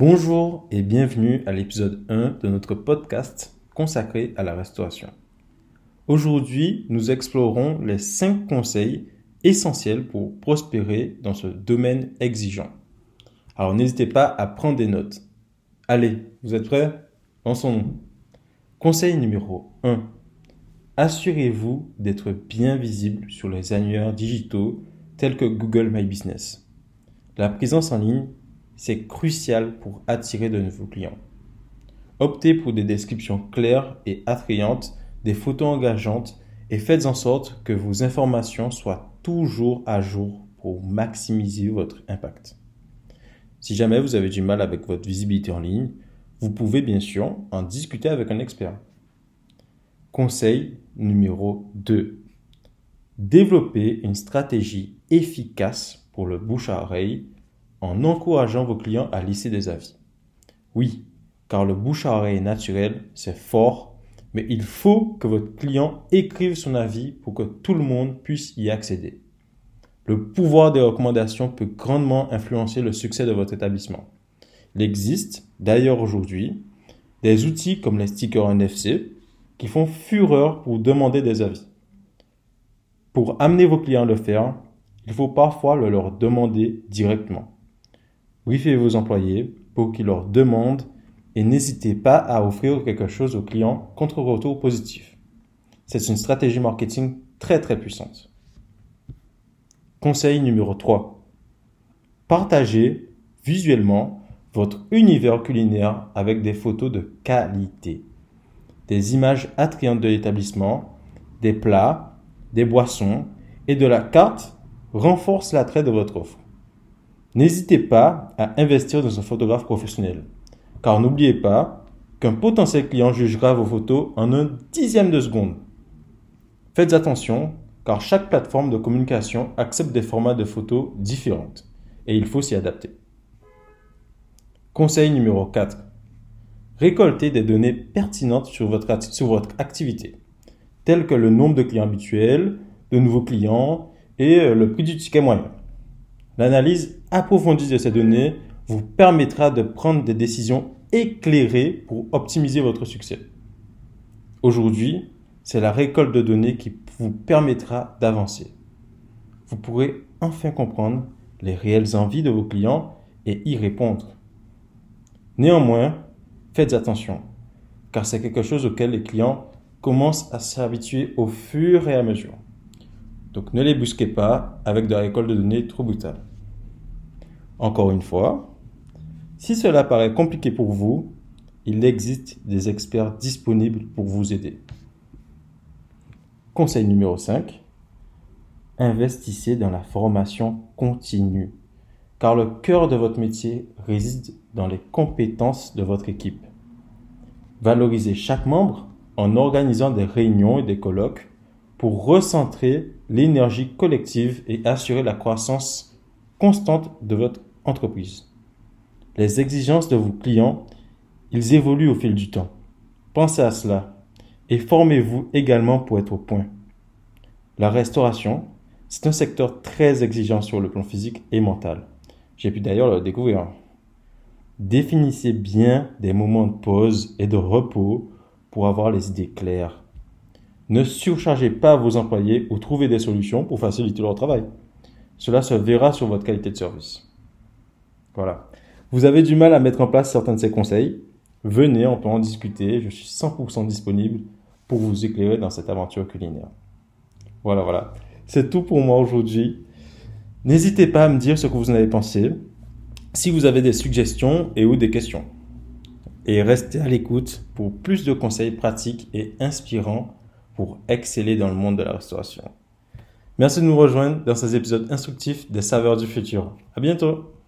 Bonjour et bienvenue à l'épisode 1 de notre podcast consacré à la restauration. Aujourd'hui, nous explorons les 5 conseils essentiels pour prospérer dans ce domaine exigeant. Alors n'hésitez pas à prendre des notes. Allez, vous êtes prêts? Lançons-nous. Conseil numéro 1. Assurez-vous d'être bien visible sur les annuaires digitaux tels que Google My Business. La présence en ligne, c'est crucial pour attirer de nouveaux clients. Optez pour des descriptions claires et attrayantes, des photos engageantes et faites en sorte que vos informations soient toujours à jour pour maximiser votre impact. Si jamais vous avez du mal avec votre visibilité en ligne, vous pouvez bien sûr en discuter avec un expert. Conseil numéro 2. Développez une stratégie efficace pour le bouche à oreille en encourageant vos clients à lisser des avis. Oui, car le bouche à oreille naturel, c'est fort, mais il faut que votre client écrive son avis pour que tout le monde puisse y accéder. Le pouvoir des recommandations peut grandement influencer le succès de votre établissement. Il existe d'ailleurs aujourd'hui des outils comme les stickers NFC qui font fureur pour demander des avis. Pour amener vos clients à le faire, il faut parfois le leur demander directement. Briefez vos employés pour qu'ils leur demandent et n'hésitez pas à offrir quelque chose aux clients contre retour positif. C'est une stratégie marketing très très puissante. Conseil numéro 3. Partagez visuellement votre univers culinaire avec des photos de qualité, des images attrayantes de l'établissement, des plats, des boissons et de la carte renforcent l'attrait de votre offre. N'hésitez pas à investir dans un photographe professionnel, car n'oubliez pas qu'un potentiel client jugera vos photos en un dixième de seconde. Faites attention, car chaque plateforme de communication accepte des formats de photos différents, et il faut s'y adapter. Conseil numéro 4. Récoltez des données pertinentes sur votre, sur votre activité, telles que le nombre de clients habituels, de nouveaux clients et euh, le prix du ticket moyen. L'analyse approfondie de ces données vous permettra de prendre des décisions éclairées pour optimiser votre succès. Aujourd'hui, c'est la récolte de données qui vous permettra d'avancer. Vous pourrez enfin comprendre les réelles envies de vos clients et y répondre. Néanmoins, faites attention, car c'est quelque chose auquel les clients commencent à s'habituer au fur et à mesure. Donc ne les busquez pas avec de la récolte de données trop brutale. Encore une fois, si cela paraît compliqué pour vous, il existe des experts disponibles pour vous aider. Conseil numéro 5. Investissez dans la formation continue, car le cœur de votre métier réside dans les compétences de votre équipe. Valorisez chaque membre en organisant des réunions et des colloques pour recentrer l'énergie collective et assurer la croissance constante de votre entreprise. Les exigences de vos clients, ils évoluent au fil du temps. Pensez à cela et formez-vous également pour être au point. La restauration, c'est un secteur très exigeant sur le plan physique et mental. J'ai pu d'ailleurs le découvrir. Définissez bien des moments de pause et de repos pour avoir les idées claires. Ne surchargez pas vos employés ou trouvez des solutions pour faciliter leur travail. Cela se verra sur votre qualité de service. Voilà. Vous avez du mal à mettre en place certains de ces conseils Venez, on peut en discuter. Je suis 100% disponible pour vous éclairer dans cette aventure culinaire. Voilà, voilà. C'est tout pour moi aujourd'hui. N'hésitez pas à me dire ce que vous en avez pensé, si vous avez des suggestions et ou des questions. Et restez à l'écoute pour plus de conseils pratiques et inspirants pour exceller dans le monde de la restauration. Merci de nous rejoindre dans ces épisodes instructifs des saveurs du futur. À bientôt!